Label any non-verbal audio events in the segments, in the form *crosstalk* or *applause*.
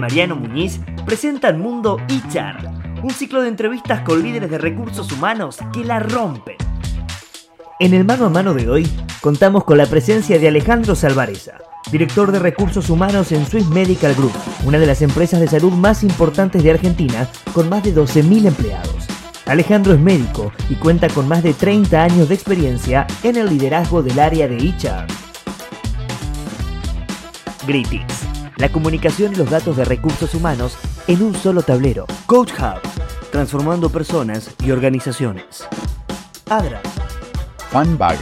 Mariano Muñiz presentan Mundo HR, un ciclo de entrevistas con líderes de recursos humanos que la rompen. En el mano a mano de hoy contamos con la presencia de Alejandro Salvareza, director de recursos humanos en Swiss Medical Group, una de las empresas de salud más importantes de Argentina, con más de 12.000 empleados. Alejandro es médico y cuenta con más de 30 años de experiencia en el liderazgo del área de HR. Greetings, la comunicación y los datos de recursos humanos en un solo tablero. Coach Hub, transformando personas y organizaciones. Adra. Funbag,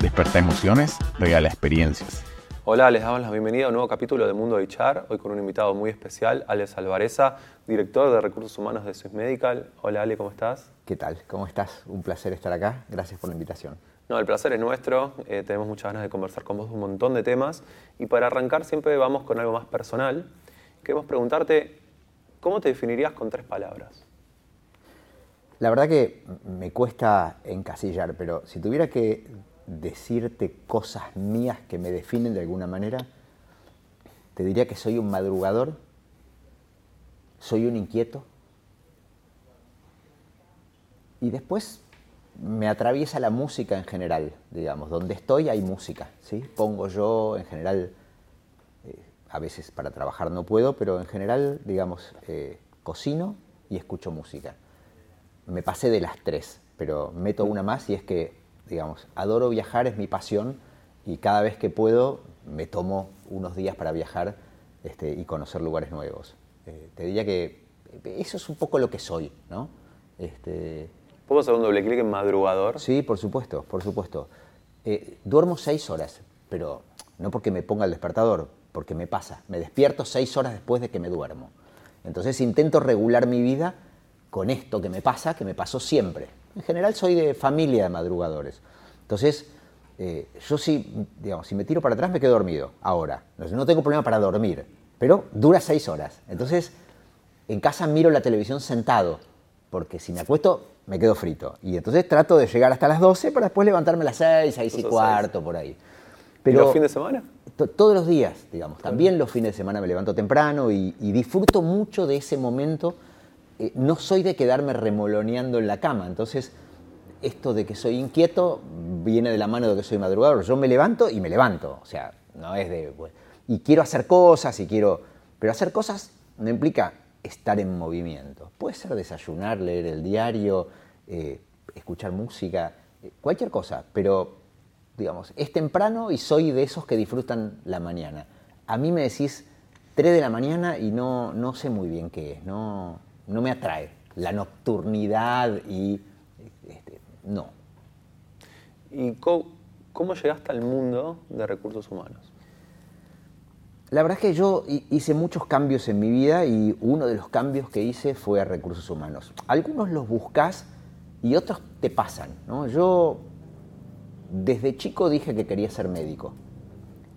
desperta emociones, regala experiencias. Hola, les damos la bienvenida a un nuevo capítulo de Mundo HR, hoy con un invitado muy especial, Alex Alvareza, director de Recursos Humanos de Swiss Medical. Hola Ale, ¿cómo estás? ¿Qué tal? ¿Cómo estás? Un placer estar acá. Gracias por la invitación. No, el placer es nuestro. Eh, tenemos muchas ganas de conversar con vos un montón de temas. Y para arrancar siempre vamos con algo más personal. Queremos preguntarte, ¿cómo te definirías con tres palabras? La verdad que me cuesta encasillar, pero si tuviera que decirte cosas mías que me definen de alguna manera, te diría que soy un madrugador, soy un inquieto, y después me atraviesa la música en general, digamos, donde estoy hay música, ¿sí? Pongo yo en general, eh, a veces para trabajar no puedo, pero en general, digamos, eh, cocino y escucho música. Me pasé de las tres, pero meto una más y es que digamos, adoro viajar, es mi pasión y cada vez que puedo me tomo unos días para viajar este, y conocer lugares nuevos. Eh, te diría que eso es un poco lo que soy, ¿no? Este, ¿Puedo hacer un doble clic en madrugador? Sí, por supuesto, por supuesto. Eh, duermo seis horas, pero no porque me ponga el despertador, porque me pasa. Me despierto seis horas después de que me duermo. Entonces intento regular mi vida con esto que me pasa, que me pasó siempre. En general soy de familia de madrugadores. Entonces, eh, yo sí, digamos, si me tiro para atrás me quedo dormido. Ahora, no tengo problema para dormir, pero dura seis horas. Entonces, en casa miro la televisión sentado, porque si me acuesto me quedo frito. Y entonces trato de llegar hasta las 12 para después levantarme a las 6, 6 y cuarto, por ahí. Pero, ¿Y los fines de semana? Todos los días, digamos. También los fines de semana me levanto temprano y disfruto mucho de ese momento eh, no soy de quedarme remoloneando en la cama, entonces esto de que soy inquieto viene de la mano de que soy madrugador. Yo me levanto y me levanto, o sea, no es de... Pues, y quiero hacer cosas y quiero... Pero hacer cosas no implica estar en movimiento. Puede ser desayunar, leer el diario, eh, escuchar música, eh, cualquier cosa, pero digamos, es temprano y soy de esos que disfrutan la mañana. A mí me decís 3 de la mañana y no, no sé muy bien qué es, no, no me atrae. La nocturnidad y... Este, no. ¿Y cómo, llegaste al mundo de recursos humanos? La verdad es que yo hice muchos cambios en mi vida y uno de los cambios que hice fue a recursos humanos. Algunos los buscas y otros te pasan. Yo desde chico dije que quería ser médico.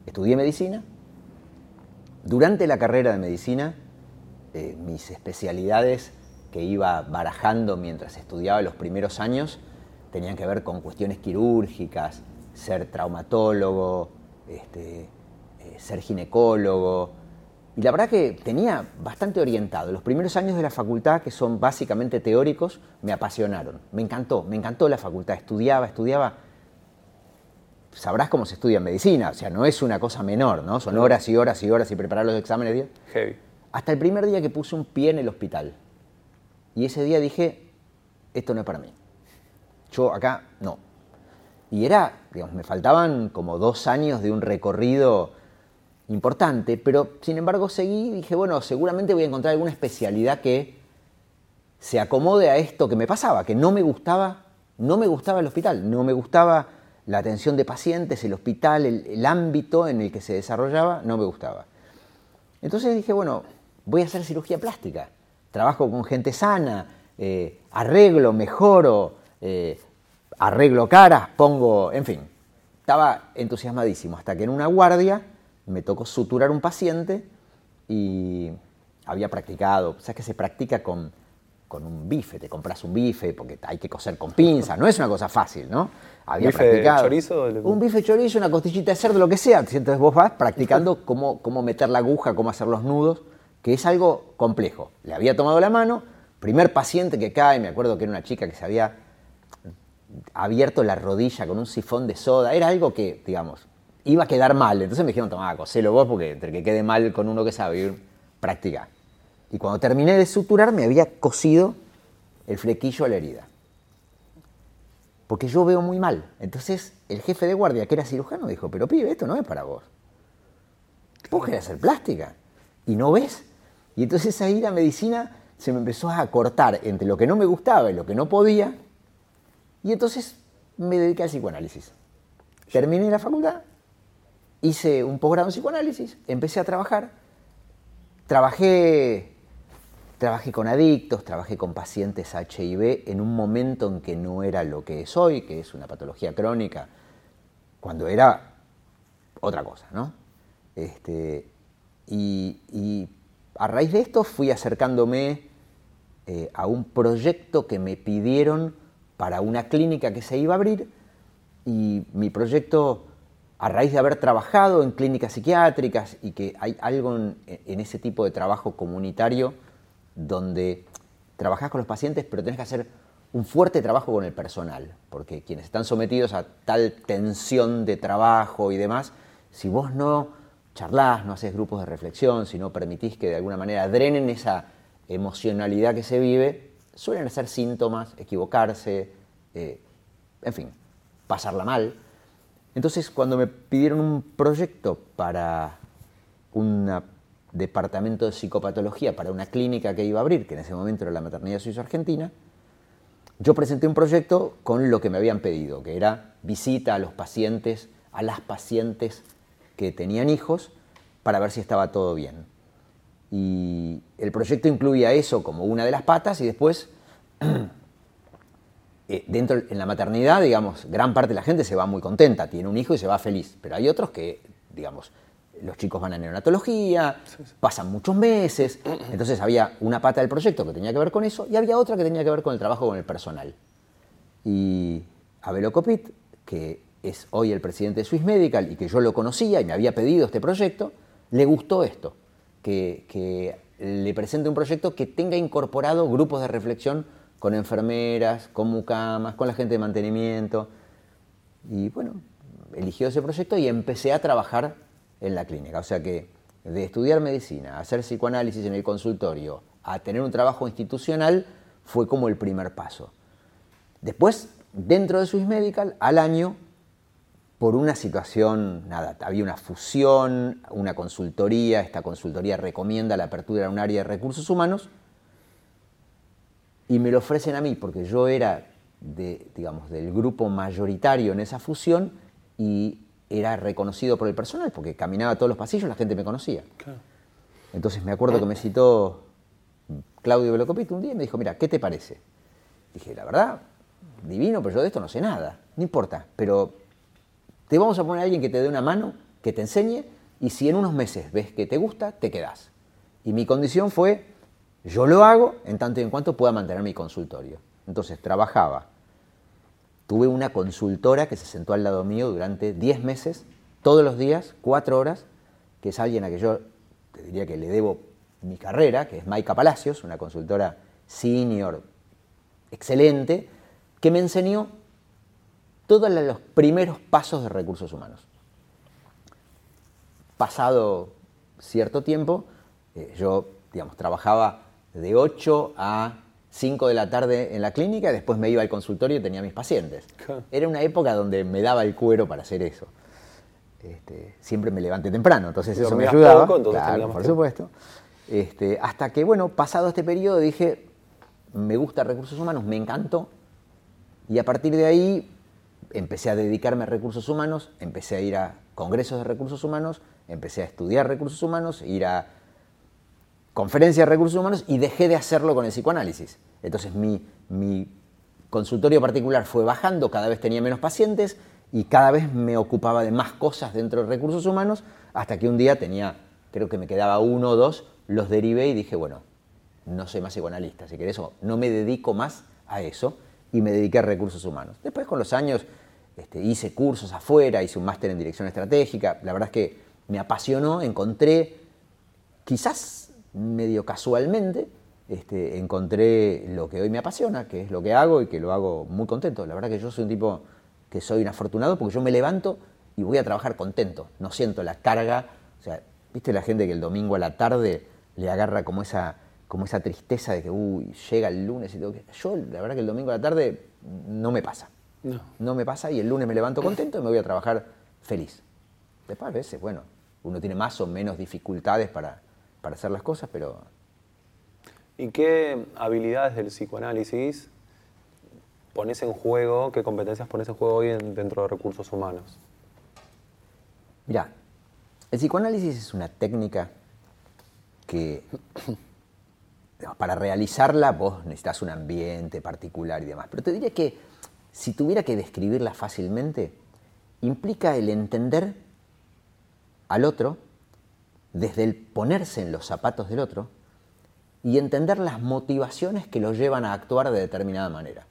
Estudié medicina. Durante la carrera de medicina eh, mis especialidades que iba barajando mientras estudiaba los primeros años tenían que ver con cuestiones quirúrgicas, ser traumatólogo, este, ser ginecólogo. Y la verdad que tenía bastante orientado. Los primeros años de la facultad, que son básicamente teóricos, me apasionaron. Me encantó, me encantó la facultad. Estudiaba, estudiaba. Sabrás cómo se estudia medicina, o sea, no es una cosa menor, ¿no? Son horas y horas y horas y preparar los exámenes. Heavy. Hasta el primer día que puse un pie en el hospital. Y ese día dije, esto no es para mí. Yo acá no. Y era, digamos, me faltaban como dos años de un recorrido importante, pero sin embargo seguí y dije, bueno, seguramente voy a encontrar alguna especialidad que se acomode a esto que me pasaba, que no me gustaba, no me gustaba el hospital, no me gustaba la atención de pacientes, el hospital, el, ámbito en el que se desarrollaba, no me gustaba. Entonces dije, bueno, voy a hacer cirugía plástica. Trabajo con gente sana, eh, arreglo, mejoro, eh, arreglo caras, pongo, en fin. Estaba entusiasmadísimo hasta que en una guardia me tocó suturar un paciente y había practicado, sabes que se practica con, con un bife, te compras un bife porque hay que coser con pinza, no es una cosa fácil, ¿no? Había ¿Bife practicado. chorizo? Un bife chorizo, una costillita de cerdo, lo que sea. Entonces vos vas practicando *laughs* cómo, cómo meter la aguja, cómo hacer los nudos que es algo complejo. Le había tomado la mano, primer paciente que cae, me acuerdo que era una chica que se había abierto la rodilla con un sifón de soda, era algo que, digamos, iba a quedar mal. Entonces me dijeron, tomá, coselo vos porque entre que quede mal con uno que sabe, practicar. Y cuando terminé de suturar me había cosido el flequillo a la herida. Porque yo veo muy mal. Entonces el jefe de guardia, que era cirujano, dijo, pero pibe, esto no es para vos. Vos querés hacer plástica y no ves. Y entonces ahí la medicina se me empezó a cortar entre lo que no me gustaba y lo que no podía. Y entonces me dediqué al psicoanálisis. Terminé la facultad, hice un posgrado en psicoanálisis, empecé a trabajar. Trabajé, trabajé con adictos, trabajé con pacientes HIV en un momento en que no era lo que es hoy, que es una patología crónica, cuando era otra cosa, ¿no? Este, y, a raíz de esto fui acercándome eh, a un proyecto que me pidieron para una clínica que se iba a abrir y mi proyecto, a raíz de haber trabajado en clínicas psiquiátricas y que hay algo en, ese tipo de trabajo comunitario donde trabajas con los pacientes pero tenés que hacer un fuerte trabajo con el personal, porque quienes están sometidos a tal tensión de trabajo y demás, si vos no charlas, no haces grupos de reflexión, si no permitís que de alguna manera drenen esa emocionalidad que se vive, suelen ser síntomas, equivocarse, eh, en fin, pasarla mal. Entonces, cuando me pidieron un proyecto para un departamento de psicopatología, para una clínica que iba a abrir, que en ese momento era la Maternidad Suizo-Argentina, yo presenté un proyecto con lo que me habían pedido, que era visita a los pacientes, a las pacientes que tenían hijos para ver si estaba todo bien. Y el proyecto incluía eso como una de las patas y después, *clears throat* eh, dentro en la maternidad, digamos, gran parte de la gente se va muy contenta, tiene un hijo y se va feliz, pero hay otros que, digamos, los chicos van a neonatología, pasan muchos meses, entonces había una pata del proyecto que tenía que ver con eso y había otra que tenía que ver con el trabajo con el personal. Y Abel Copit, que es hoy el presidente de Swiss Medical y que yo lo conocía y me había pedido este proyecto, le gustó esto, que, le presente un proyecto que tenga incorporado grupos de reflexión con enfermeras, con mucamas, con la gente de mantenimiento. Y bueno, eligió ese proyecto y empecé a trabajar en la clínica. O sea que de estudiar medicina, a hacer psicoanálisis en el consultorio, a tener un trabajo institucional, fue como el primer paso. Después, dentro de Swiss Medical, al año por una situación, nada, había una fusión, una consultoría, esta consultoría recomienda la apertura de un área de recursos humanos y me lo ofrecen a mí porque yo era de, digamos, del grupo mayoritario en esa fusión y era reconocido por el personal porque caminaba todos los pasillos, la gente me conocía. Entonces me acuerdo que me citó Claudio Velocopito un día y me dijo, mira, ¿qué te parece? Dije, la verdad, divino, pero yo de esto no sé nada, no importa, pero te vamos a poner a alguien que te dé una mano, que te enseñe, y si en unos meses ves que te gusta, te quedas. Y mi condición fue, yo lo hago en tanto y en cuanto pueda mantener mi consultorio. Entonces trabajaba. Tuve una consultora que se sentó al lado mío durante 10 meses, todos los días, 4 horas, que es alguien a que yo te diría que le debo mi carrera, que es Maika Palacios, una consultora senior excelente, que me enseñó todos los primeros pasos de recursos humanos. Pasado cierto tiempo, eh, yo digamos, trabajaba de 8 a 5 de la tarde en la clínica, después me iba al consultorio y tenía mis pacientes. Era una época donde me daba el cuero para hacer eso. Este, siempre me levanté temprano, entonces eso me ayudaba. claro, por supuesto. Este, hasta que, bueno, pasado este periodo dije, me gusta recursos humanos, me encantó. Y a partir de ahí empecé a dedicarme a recursos humanos, empecé a ir a congresos de recursos humanos, empecé a estudiar recursos humanos, ir a conferencias de recursos humanos y dejé de hacerlo con el psicoanálisis. Entonces mi, mi consultorio particular fue bajando, cada vez tenía menos pacientes y cada vez me ocupaba de más cosas dentro de recursos humanos, hasta que un día tenía, creo que me quedaba uno o dos, los derivé y dije, bueno, no soy más psicoanalista, si querés, no me dedico más a eso y me dediqué a recursos humanos. Después con los años este, hice cursos afuera, hice un máster en dirección estratégica, la verdad es que me apasionó, encontré, quizás medio casualmente, este, encontré lo que hoy me apasiona, que es lo que hago y que lo hago muy contento. La verdad que yo soy un tipo que soy un afortunado porque yo me levanto y voy a trabajar contento, no siento la carga, o sea, viste la gente que el domingo a la tarde le agarra como esa, como esa tristeza de que, uy, llega el lunes y tengo que... Yo, la verdad que el domingo a la tarde no me pasa. No. No me pasa y el lunes me levanto contento y me voy a trabajar feliz. Después a veces, bueno, uno tiene más o menos dificultades para, para hacer las cosas, pero ¿Y qué habilidades del psicoanálisis pones en juego, qué competencias pones en juego hoy en- dentro de recursos humanos? Mira, el psicoanálisis es una técnica que para realizarla vos necesitas un ambiente particular y demás. Pero te diría que si tuviera que describirla fácilmente, implica el entender al otro desde el ponerse en los zapatos del otro y entender las motivaciones que lo llevan a actuar de determinada manera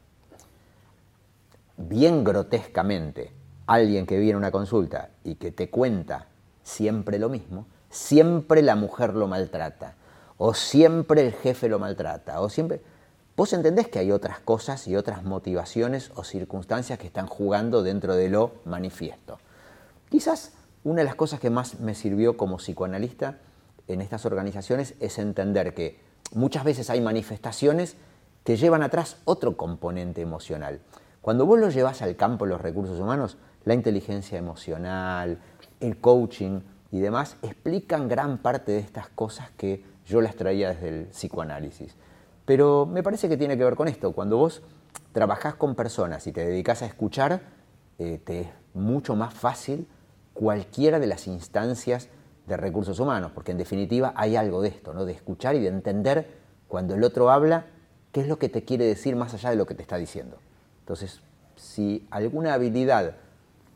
bien grotescamente alguien que viene a una consulta y que te cuenta siempre lo mismo, siempre la mujer lo maltrata, o siempre el jefe lo maltrata, o siempre... Vos entendés que hay otras cosas y otras motivaciones o circunstancias que están jugando dentro de lo manifiesto. Quizás una de las cosas que más me sirvió como psicoanalista en estas organizaciones es entender que muchas veces hay manifestaciones que llevan atrás otro componente emocional. Cuando vos lo llevas al campo de los recursos humanos, la inteligencia emocional, el coaching y demás explican gran parte de estas cosas que yo las traía desde el psicoanálisis. Pero me parece que tiene que ver con esto. Cuando vos trabajás con personas y te dedicas a escuchar, eh, te es mucho más fácil cualquiera de las instancias de recursos humanos, porque en definitiva hay algo de esto, ¿no? de escuchar y de entender cuando el otro habla qué es lo que te quiere decir más allá de lo que te está diciendo. Entonces, si alguna habilidad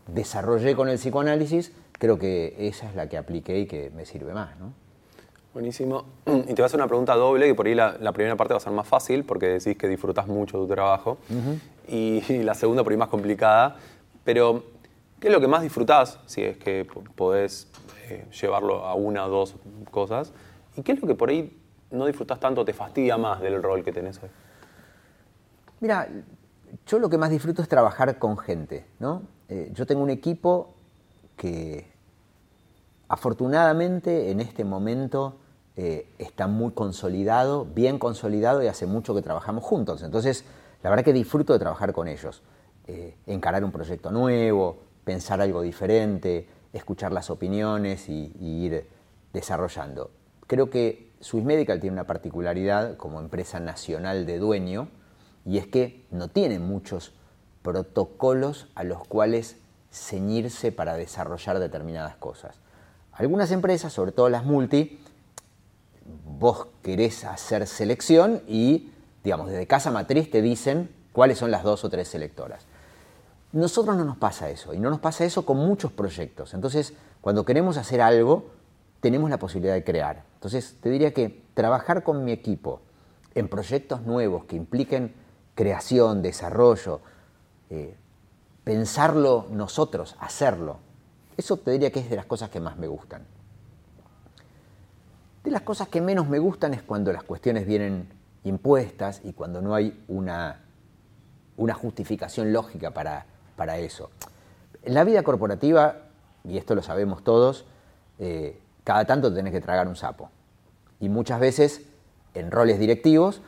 desarrollé con el psicoanálisis, creo que esa es la que apliqué y que me sirve más. ¿no? Buenísimo. *clears throat* Y te voy a hacer una pregunta doble, que por ahí la, la primera parte va a ser más fácil, porque decís que disfrutas mucho tu trabajo. y, y la segunda por ahí más complicada. Pero, ¿qué es lo que más disfrutás, si es que podés eh, llevarlo a una o dos cosas? ¿Y qué es lo que por ahí no disfrutás tanto, te fastidia más del rol que tenés hoy? Mira, yo lo que más disfruto es trabajar con gente, ¿no? Eh, yo tengo un equipo que afortunadamente en este momento eh, está muy consolidado, bien consolidado y hace mucho que trabajamos juntos. Entonces, la verdad que disfruto de trabajar con ellos. Encarar un proyecto nuevo, pensar algo diferente, escuchar las opiniones y, ir desarrollando. Creo que Swiss Medical tiene una particularidad como empresa nacional de dueño y es que no tiene muchos protocolos a los cuales ceñirse para desarrollar determinadas cosas. Algunas empresas, sobre todo las multi, vos querés hacer selección y, digamos, desde casa matriz te dicen cuáles son las dos o tres selectoras. Nosotros no nos pasa eso, y no nos pasa eso con muchos proyectos. Entonces, cuando queremos hacer algo, tenemos la posibilidad de crear. Entonces, te diría que trabajar con mi equipo en proyectos nuevos que impliquen creación, desarrollo, eh, pensarlo nosotros, hacerlo, eso te diría que es de las cosas que más me gustan. De las cosas que menos me gustan es cuando las cuestiones vienen impuestas y cuando no hay una, una justificación lógica para, para eso. En la vida corporativa, y esto lo sabemos todos, eh, cada tanto tenés que tragar un sapo. Y muchas veces, en roles directivos,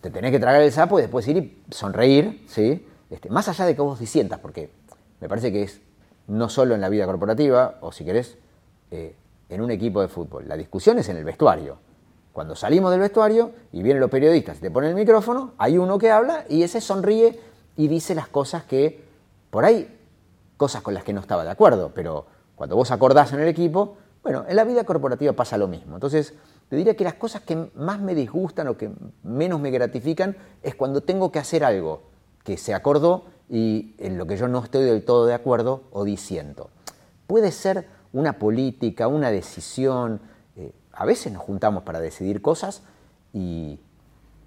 te tenés que tragar el sapo y después ir y sonreír, ¿sí? Este, más allá de que vos disientas, porque me parece que es no solo en la vida corporativa, o si querés, eh, en un equipo de fútbol. La discusión es en el vestuario. Cuando salimos del vestuario y vienen los periodistas y te ponen el micrófono, hay uno que habla y ese sonríe y dice las cosas que, por ahí, cosas con las que no estaba de acuerdo, pero cuando vos acordás en el equipo, bueno, en la vida corporativa pasa lo mismo. Entonces, te diría que las cosas que más me disgustan o que menos me gratifican es cuando tengo que hacer algo que se acordó y en lo que yo no estoy del todo de acuerdo o diciendo. Puede ser una política, una decisión. eh, a veces nos juntamos para decidir cosas y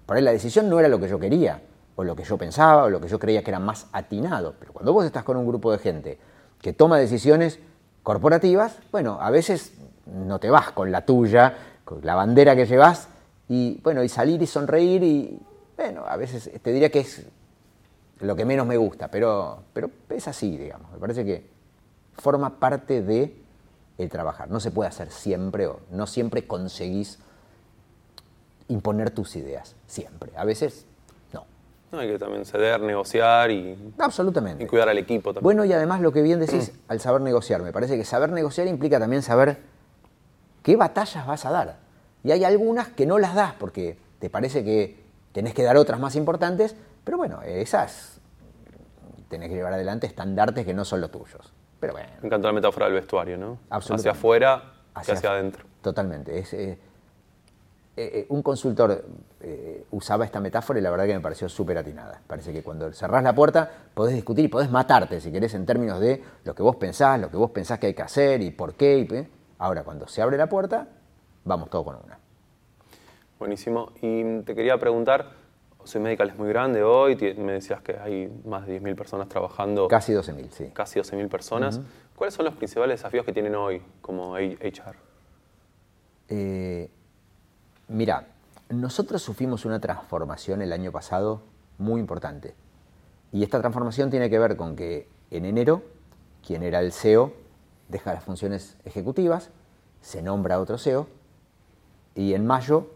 por ahí la decisión no era lo que yo quería, o lo que yo pensaba, o lo que yo creía que era más atinado. Pero cuando vos estás con un grupo de gente que toma decisiones corporativas, bueno, a veces no te vas con la tuya, con la bandera que llevas y bueno, y salir y sonreír y bueno, a veces te diría que es lo que menos me gusta, pero, pero es así, digamos. Me parece que forma parte de el trabajar. No se puede hacer siempre o no siempre conseguís imponer tus ideas, siempre. A veces no. Hay que también ceder, negociar y, Absolutamente. y cuidar al equipo también. Bueno, y además lo que bien decís *clears throat* al saber negociar, me parece que saber negociar implica también saber qué batallas vas a dar. Y hay algunas que no las das porque te parece que tenés que dar otras más importantes, pero bueno, esas tenés que llevar adelante estandartes que no son los tuyos. Pero bueno, Me encantó la metáfora del vestuario, ¿no? Absolutamente. Hacia afuera Hacia hacia adentro. Totalmente. Es, eh, eh, eh, un consultor eh, usaba esta metáfora y la verdad que me pareció súper atinada. Parece que cuando cerrás la puerta podés discutir y podés matarte, si querés, en términos de lo que vos pensás, lo que vos pensás que hay que hacer y por qué. y Ahora, cuando se abre la puerta, vamos todo con una. Buenísimo. Y te quería preguntar, Soy Medical es muy grande hoy, me decías que hay más de 10.000 personas trabajando, Casi 12.000, sí. casi 12.000 personas. ¿Cuáles son los principales desafíos que tienen hoy como HR? Eh, mira, nosotros sufrimos una transformación el año pasado muy importante. Y esta transformación tiene que ver con que en enero, quien era el CEO deja las funciones ejecutivas, se nombra otro CEO, y en mayo,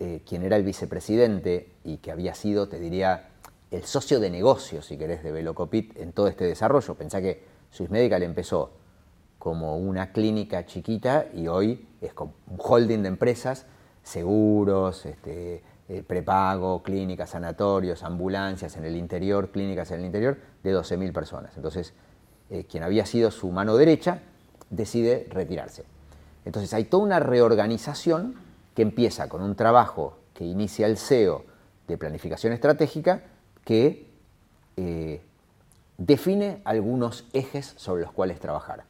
eh, quien era el vicepresidente y que había sido, te diría, el socio de negocio, si querés, de Velocopit en todo este desarrollo. Pensá que Swiss Medical empezó como una clínica chiquita y hoy es como un holding de empresas, seguros, este, eh, prepago, clínicas, sanatorios, ambulancias en el interior, clínicas en el interior, de 12.000 personas. Entonces, eh, quien había sido su mano derecha decide retirarse. Entonces hay toda una reorganización que empieza con un trabajo que inicia el CEO de planificación estratégica que eh, define algunos ejes sobre los cuales trabajar.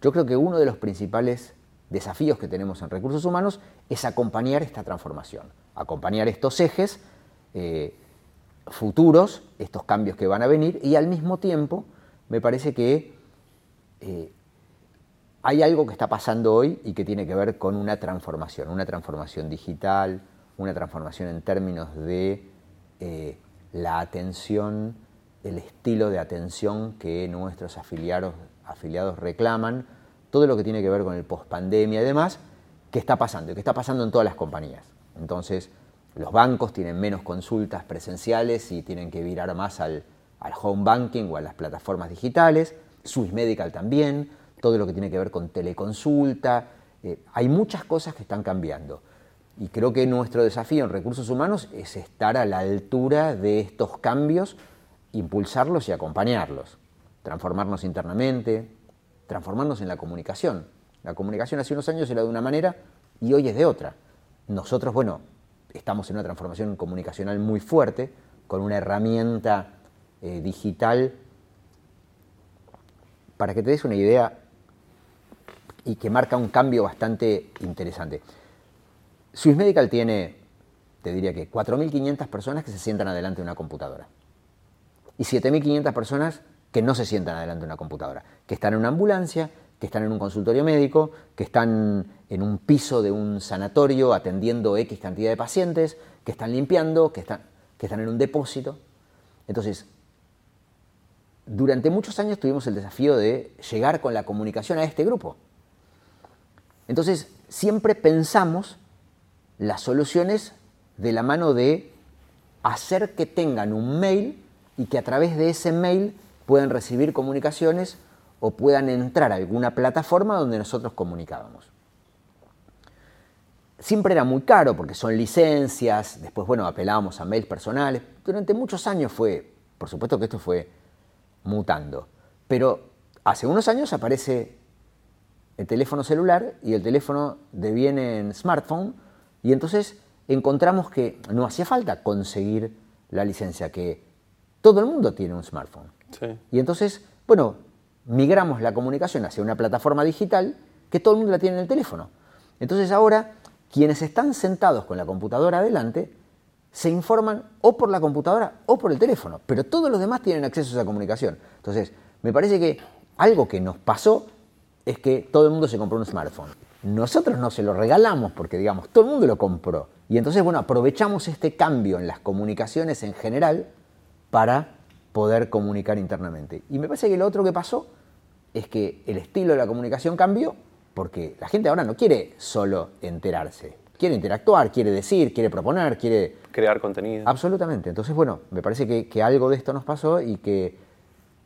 Yo creo que uno de los principales desafíos que tenemos en recursos humanos es acompañar esta transformación, acompañar estos ejes eh, futuros, estos cambios que van a venir y al mismo tiempo me parece que eh, hay algo que está pasando hoy y que tiene que ver con una transformación, una transformación digital, una transformación en términos de eh, la atención, el estilo de atención que nuestros afiliados, afiliados reclaman, todo lo que tiene que ver con el pospandemia y demás, que está pasando y está pasando en todas las compañías. Entonces, los bancos tienen menos consultas presenciales y tienen que virar más al, al home banking o a las plataformas digitales, Swiss Medical también, todo lo que tiene que ver con teleconsulta. eh, hay muchas cosas que están cambiando. Y creo que nuestro desafío en recursos humanos es estar a la altura de estos cambios, impulsarlos y acompañarlos, transformarnos internamente, transformarnos en la comunicación. La comunicación hace unos años era de una manera y hoy es de otra. Nosotros, bueno, estamos en una transformación comunicacional muy fuerte, con una herramienta eh, digital. Para que te des una idea y que marca un cambio bastante interesante. Swiss Medical tiene, te diría que 4.500 personas que se sientan adelante de una computadora y 7.500 personas que no se sientan adelante de una computadora, que están en una ambulancia, que están en un consultorio médico, que están en un piso de un sanatorio atendiendo X cantidad de pacientes, que están limpiando, que están, que están en un depósito. Entonces, durante muchos años tuvimos el desafío de llegar con la comunicación a este grupo. Entonces, siempre pensamos las soluciones de la mano de hacer que tengan un mail y que a través de ese mail puedan recibir comunicaciones o puedan entrar a alguna plataforma donde nosotros comunicábamos. Siempre era muy caro porque son licencias, después, bueno, apelábamos a mails personales. Durante muchos años fue, por supuesto que esto fue mutando, pero hace unos años aparece el teléfono celular y el teléfono deviene en smartphone y entonces encontramos que no hacía falta conseguir la licencia, que todo el mundo tiene un smartphone. Y entonces, bueno, migramos la comunicación hacia una plataforma digital que todo el mundo la tiene en el teléfono. Entonces ahora, quienes están sentados con la computadora adelante, se informan o por la computadora o por el teléfono, pero todos los demás tienen acceso a esa comunicación. Entonces, me parece que algo que nos pasó es que todo el mundo se compró un smartphone. nosotros no se lo regalamos porque, digamos, todo el mundo lo compró. Y entonces, bueno, aprovechamos este cambio en las comunicaciones en general para poder comunicar internamente. Y me parece que lo otro que pasó es que el estilo de la comunicación cambió porque la gente ahora no quiere solo enterarse, quiere interactuar, quiere decir, quiere proponer, quiere... Crear contenido. Absolutamente. Entonces, bueno, me parece que, que algo de esto nos pasó y que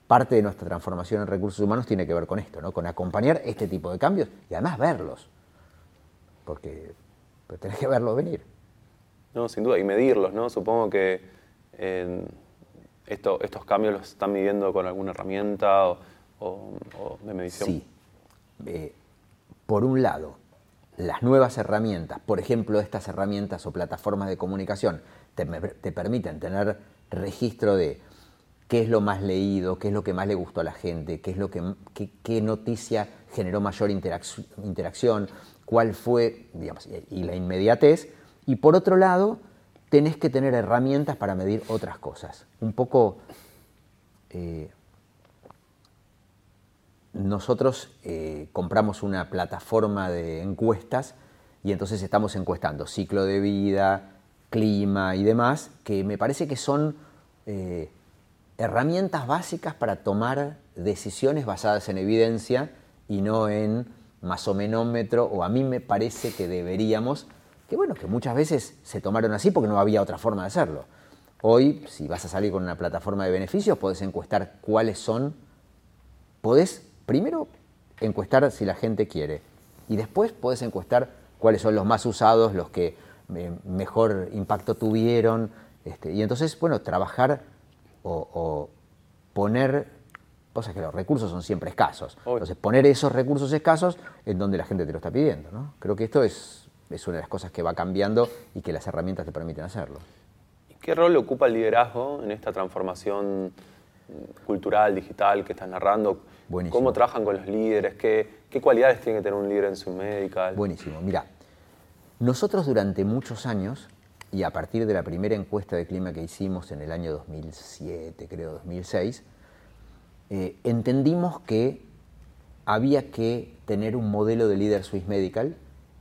parte de nuestra transformación en recursos humanos tiene que ver con esto, ¿no? con acompañar este tipo de cambios y además verlos, porque pero tenés que verlos venir. No, sin duda, y medirlos, ¿no? Supongo que eh, esto, estos cambios los están midiendo con alguna herramienta o, de medición. Sí. Eh, por un lado, las nuevas herramientas, por ejemplo, estas herramientas o plataformas de comunicación, te, permiten tener registro de qué es lo más leído, qué es lo que más le gustó a la gente, qué es lo que qué, noticia generó mayor interacc- interacción, cuál fue, digamos, y la inmediatez. Y por otro lado, tenés que tener herramientas para medir otras cosas. Un poco eh, nosotros eh, compramos una plataforma de encuestas y entonces estamos encuestando ciclo de vida, clima y demás, que me parece que son eh, herramientas básicas para tomar decisiones basadas en evidencia y no en masómetro o a mí me parece que deberíamos, que bueno, que muchas veces se tomaron así porque no había otra forma de hacerlo. Hoy, si vas a salir con una plataforma de beneficios, podés encuestar cuáles son podés primero encuestar si la gente quiere y después podés encuestar cuáles son los más usados, los que eh, mejor impacto tuvieron. este, y entonces, bueno, trabajar o, o poner, cosas que los recursos son siempre escasos. Entonces, poner esos recursos escasos en donde la gente te lo está pidiendo. ¿no? Creo que esto es, es una de las cosas que va cambiando y que las herramientas te permiten hacerlo. ¿Y ¿Qué rol ocupa el liderazgo en esta transformación cultural, digital que estás narrando? Buenísimo. ¿Cómo trabajan con los líderes? ¿Qué, qué cualidades tiene que tener un líder en su medical? Buenísimo. Mira, nosotros durante muchos años, y a partir de la primera encuesta de clima que hicimos en el año 2007, creo 2006, eh, entendimos que había que tener un modelo de líder Swiss Medical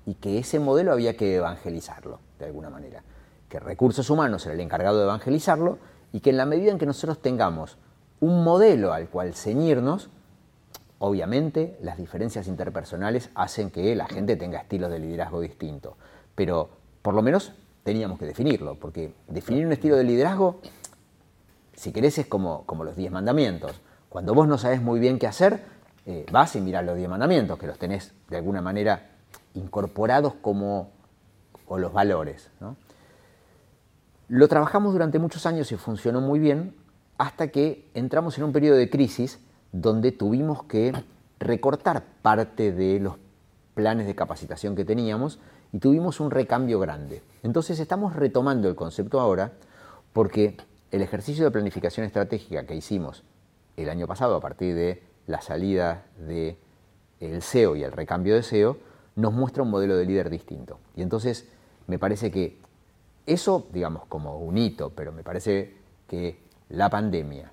y que ese modelo había que evangelizarlo, de alguna manera. Que recursos humanos era el encargado de evangelizarlo y que en la medida en que nosotros tengamos un modelo al cual ceñirnos, Obviamente, las diferencias interpersonales hacen que la gente tenga estilos de liderazgo distintos, pero por lo menos teníamos que definirlo, porque definir un estilo de liderazgo, si querés, es como, como los diez mandamientos. Cuando vos no sabés muy bien qué hacer, eh, vas y mirás los diez mandamientos, que los tenés de alguna manera incorporados como los valores. Lo trabajamos durante muchos años y funcionó muy bien hasta que entramos en un periodo de crisis donde tuvimos que recortar parte de los planes de capacitación que teníamos y tuvimos un recambio grande. Entonces estamos retomando el concepto ahora porque el ejercicio de planificación estratégica que hicimos el año pasado a partir de la salida del SEO y el recambio de SEO nos muestra un modelo de líder distinto. Y entonces me parece que eso, digamos, como un hito, pero me parece que la pandemia,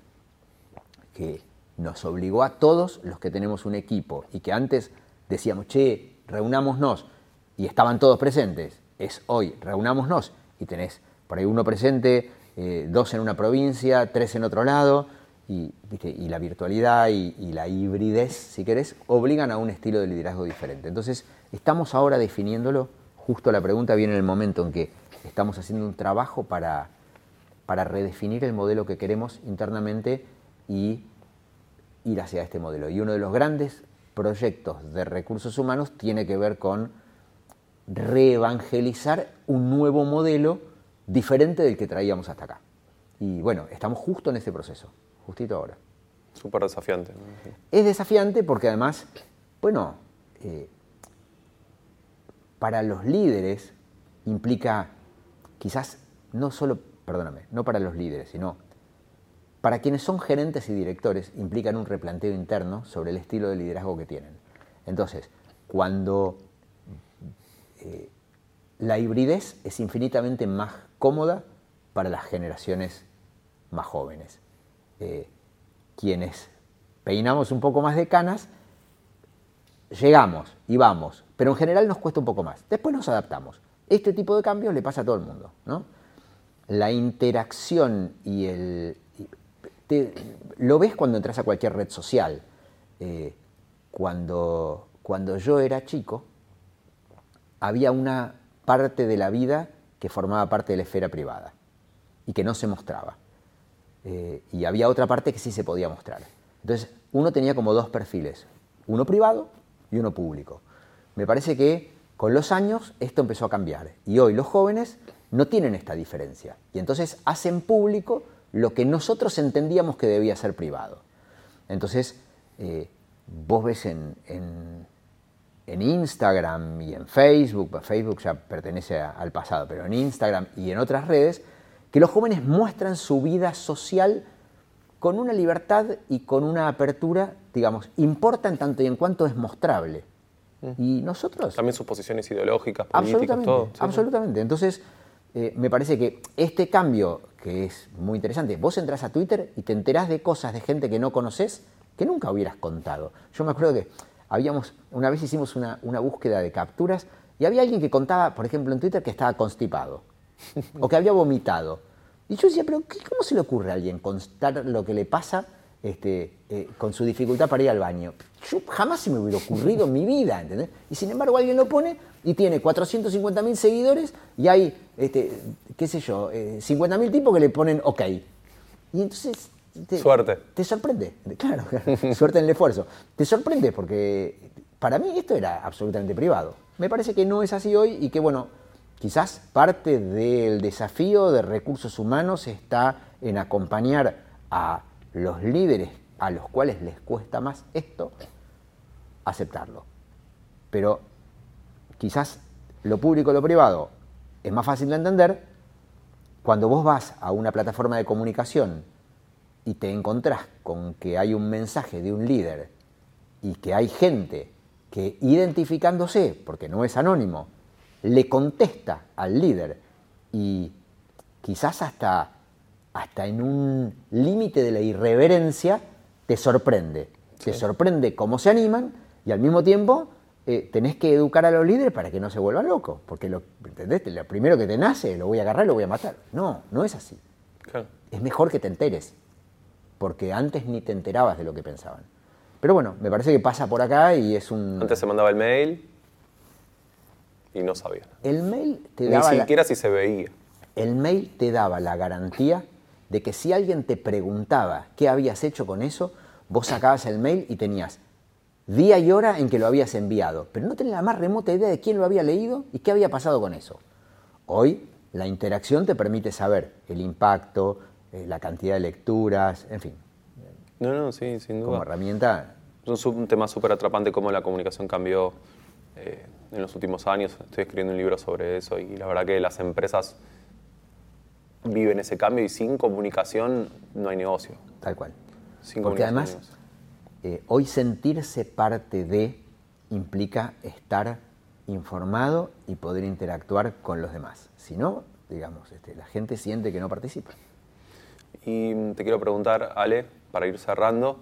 que nos obligó a todos los que tenemos un equipo y que antes decíamos, che, reunámonos y estaban todos presentes, es hoy, reunámonos y tenés por ahí uno presente, eh, dos en una provincia, tres en otro lado, y, la virtualidad y, y la hibridez, si querés, obligan a un estilo de liderazgo diferente. Entonces, estamos ahora definiéndolo, justo la pregunta viene en el momento en que estamos haciendo un trabajo para, para redefinir el modelo que queremos internamente y ir hacia este modelo. Y uno de los grandes proyectos de recursos humanos tiene que ver con reevangelizar un nuevo modelo diferente del que traíamos hasta acá. Y bueno, estamos justo en ese proceso, justito ahora. Súper desafiante. Es desafiante porque además, bueno, eh, para los líderes implica quizás no solo, perdóname, no para los líderes, sino para quienes son gerentes y directores implican un replanteo interno sobre el estilo de liderazgo que tienen. Entonces, cuando eh, la hibridez es infinitamente más cómoda para las generaciones más jóvenes. Eh, quienes peinamos un poco más de canas, llegamos y vamos, Pero en general nos cuesta un poco más. Después nos adaptamos. Este tipo de cambios le pasa a todo el mundo. ¿no? La interacción y el... lo ves cuando entras a cualquier red social. Eh, cuando, cuando yo era chico, había una parte de la vida que formaba parte de la esfera privada y que no se mostraba. Eh, y había otra parte que sí se podía mostrar. Entonces, uno tenía como dos perfiles, uno privado y uno público. Me parece que con los años esto empezó a cambiar y hoy los jóvenes no tienen esta diferencia y entonces hacen público lo que nosotros entendíamos que debía ser privado. Entonces, eh, vos ves en, en, Instagram y en Facebook, Facebook ya pertenece al pasado, pero en Instagram y en otras redes, que los jóvenes muestran su vida social con una libertad y con una apertura, digamos, importa en tanto y en cuanto es mostrable. Y nosotros... También sus posiciones ideológicas, políticas, todo. absolutamente. Entonces, eh, me parece que este cambio, que es muy interesante, vos entras a Twitter y te enterás de cosas de gente que no conoces que nunca hubieras contado. Yo me acuerdo que habíamos, una vez hicimos una, una búsqueda de capturas y había alguien que contaba, por ejemplo, en Twitter que estaba constipado *laughs* o que había vomitado. Y yo decía, pero ¿cómo se le ocurre a alguien contar lo que le pasa este, eh, con su dificultad para ir al baño? Yo jamás se me hubiera ocurrido en mi vida, ¿entendés? Y sin embargo alguien lo pone y tiene 450.000 seguidores y hay, este, qué sé yo, 50.000 eh, tipos que le ponen ok. Y entonces... suerte. Te sorprende, claro, *laughs* suerte en el esfuerzo. Te sorprende porque para mí esto era absolutamente privado. Me parece que no es así hoy y que, bueno, Quizás parte del desafío de recursos humanos está en acompañar a los líderes a los cuales les cuesta más esto, aceptarlo. Pero quizás lo público y lo privado es más fácil de entender cuando vos vas a una plataforma de comunicación y te encontrás con que hay un mensaje de un líder y que hay gente que identificándose, porque no es anónimo, le contesta al líder y quizás hasta, hasta en un límite de la irreverencia te sorprende. Te sorprende cómo se animan y al mismo tiempo eh, tenés que educar a los líderes para que no se vuelvan locos. Porque lo, ¿entendés? lo primero que te nace lo voy a agarrar y lo voy a matar. No, no es así. Es mejor que te enteres. Porque antes ni te enterabas de lo que pensaban. Pero bueno, me parece que pasa por acá y es un... Antes se mandaba el mail, y no sabía. El mail te daba. Ni siquiera si se veía. El mail te daba la garantía de que si alguien te preguntaba qué habías hecho con eso, vos sacabas el mail y tenías día y hora en que lo habías enviado, pero no tenías la más remota idea de quién lo había leído y qué había pasado con eso. Hoy la interacción te permite saber el impacto, eh, la cantidad de lecturas, en fin. No, no, sí, sin duda. Como herramienta. Es un tema súper atrapante cómo la comunicación cambió eh, en los últimos años. Estoy escribiendo un libro sobre eso y la verdad que las empresas viven ese cambio y sin comunicación no hay negocio. Tal cual. Porque además, eh, hoy sentirse parte de implica estar informado y poder interactuar con los demás. Si no, digamos, este, la gente siente que no participa. Y te quiero preguntar, Ale, para ir cerrando,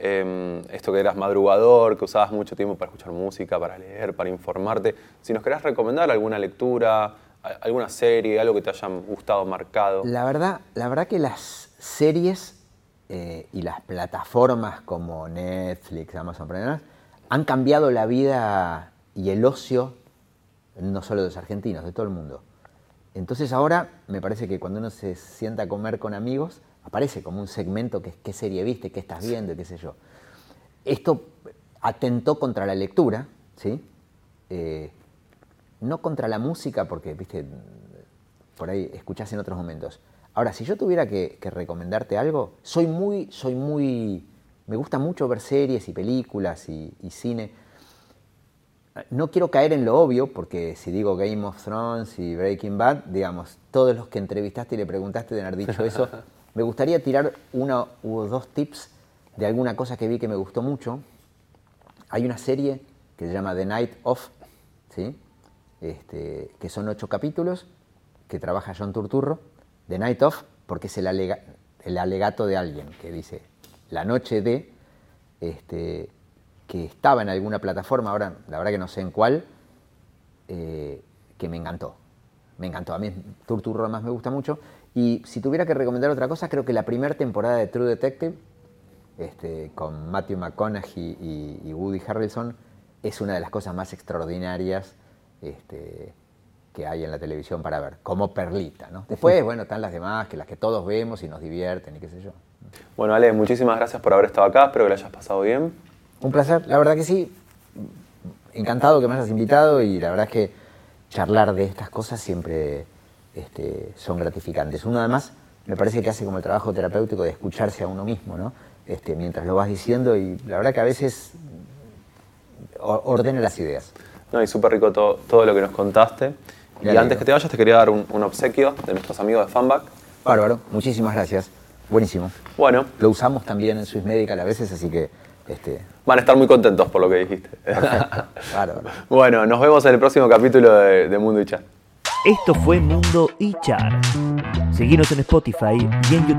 Em, esto que eras madrugador, que usabas mucho tiempo para escuchar música, para leer, para informarte. Si nos querés recomendar alguna lectura, alguna serie, algo que te haya gustado, marcado. La verdad, la verdad que las series eh, y las plataformas como Netflix, Amazon Prime, han cambiado la vida y el ocio no solo de los argentinos, de todo el mundo. Entonces ahora me parece que cuando uno se sienta a comer con amigos, aparece como un segmento que qué serie viste, qué estás viendo, qué sé yo. Esto atentó contra la lectura, ¿sí? Eh, no contra la música, porque, viste, por ahí escuchás en otros momentos. Ahora, si yo tuviera que, recomendarte algo, soy muy, soy muy, me gusta mucho ver series y películas y, y, cine. No quiero caer en lo obvio, porque si digo Game of Thrones y Breaking Bad, digamos, todos los que entrevistaste y le preguntaste de haber dicho eso, *laughs* Me gustaría tirar uno u dos tips de alguna cosa que vi que me gustó mucho. Hay una serie que se llama The Night Of, ¿sí? Este, que son ocho capítulos, que trabaja John Turturro. The Night Of, porque es el, alegato de alguien que dice, la noche de, este, que estaba en alguna plataforma, ahora la verdad que no sé en cuál, eh, que me encantó. Me encantó. A mí Turturro más me gusta mucho. Y si tuviera que recomendar otra cosa, creo que la primera temporada de True Detective, este, con Matthew McConaughey y Woody Harrelson, es una de las cosas más extraordinarias este, que hay en la televisión para ver, como perlita. ¿no? Después, bueno, están las demás, que las que todos vemos y nos divierten y qué sé yo. Bueno, Ale, muchísimas gracias por haber estado acá. Espero que lo hayas pasado bien. Un placer, la verdad que sí. Encantado que me hayas invitado y la verdad es que charlar de estas cosas siempre este, son gratificantes. Uno además me parece que hace como el trabajo terapéutico de escucharse a uno mismo, ¿no? Este, mientras lo vas diciendo y la verdad que a veces ordena las ideas. No, y súper rico todo, todo lo que nos contaste. Y antes que te vayas, te quería dar un, un obsequio de nuestros amigos de Fanback. Bárbaro, muchísimas gracias. Buenísimo. Bueno, Lo usamos también en Swiss Medical a veces, así que este, van a estar muy contentos por lo que dijiste. *laughs* perfecto. Bárbaro. bueno, nos vemos en el próximo capítulo de, de Mundo y Chat. Esto fue Mundo y Char. Seguinos en Spotify y en YouTube.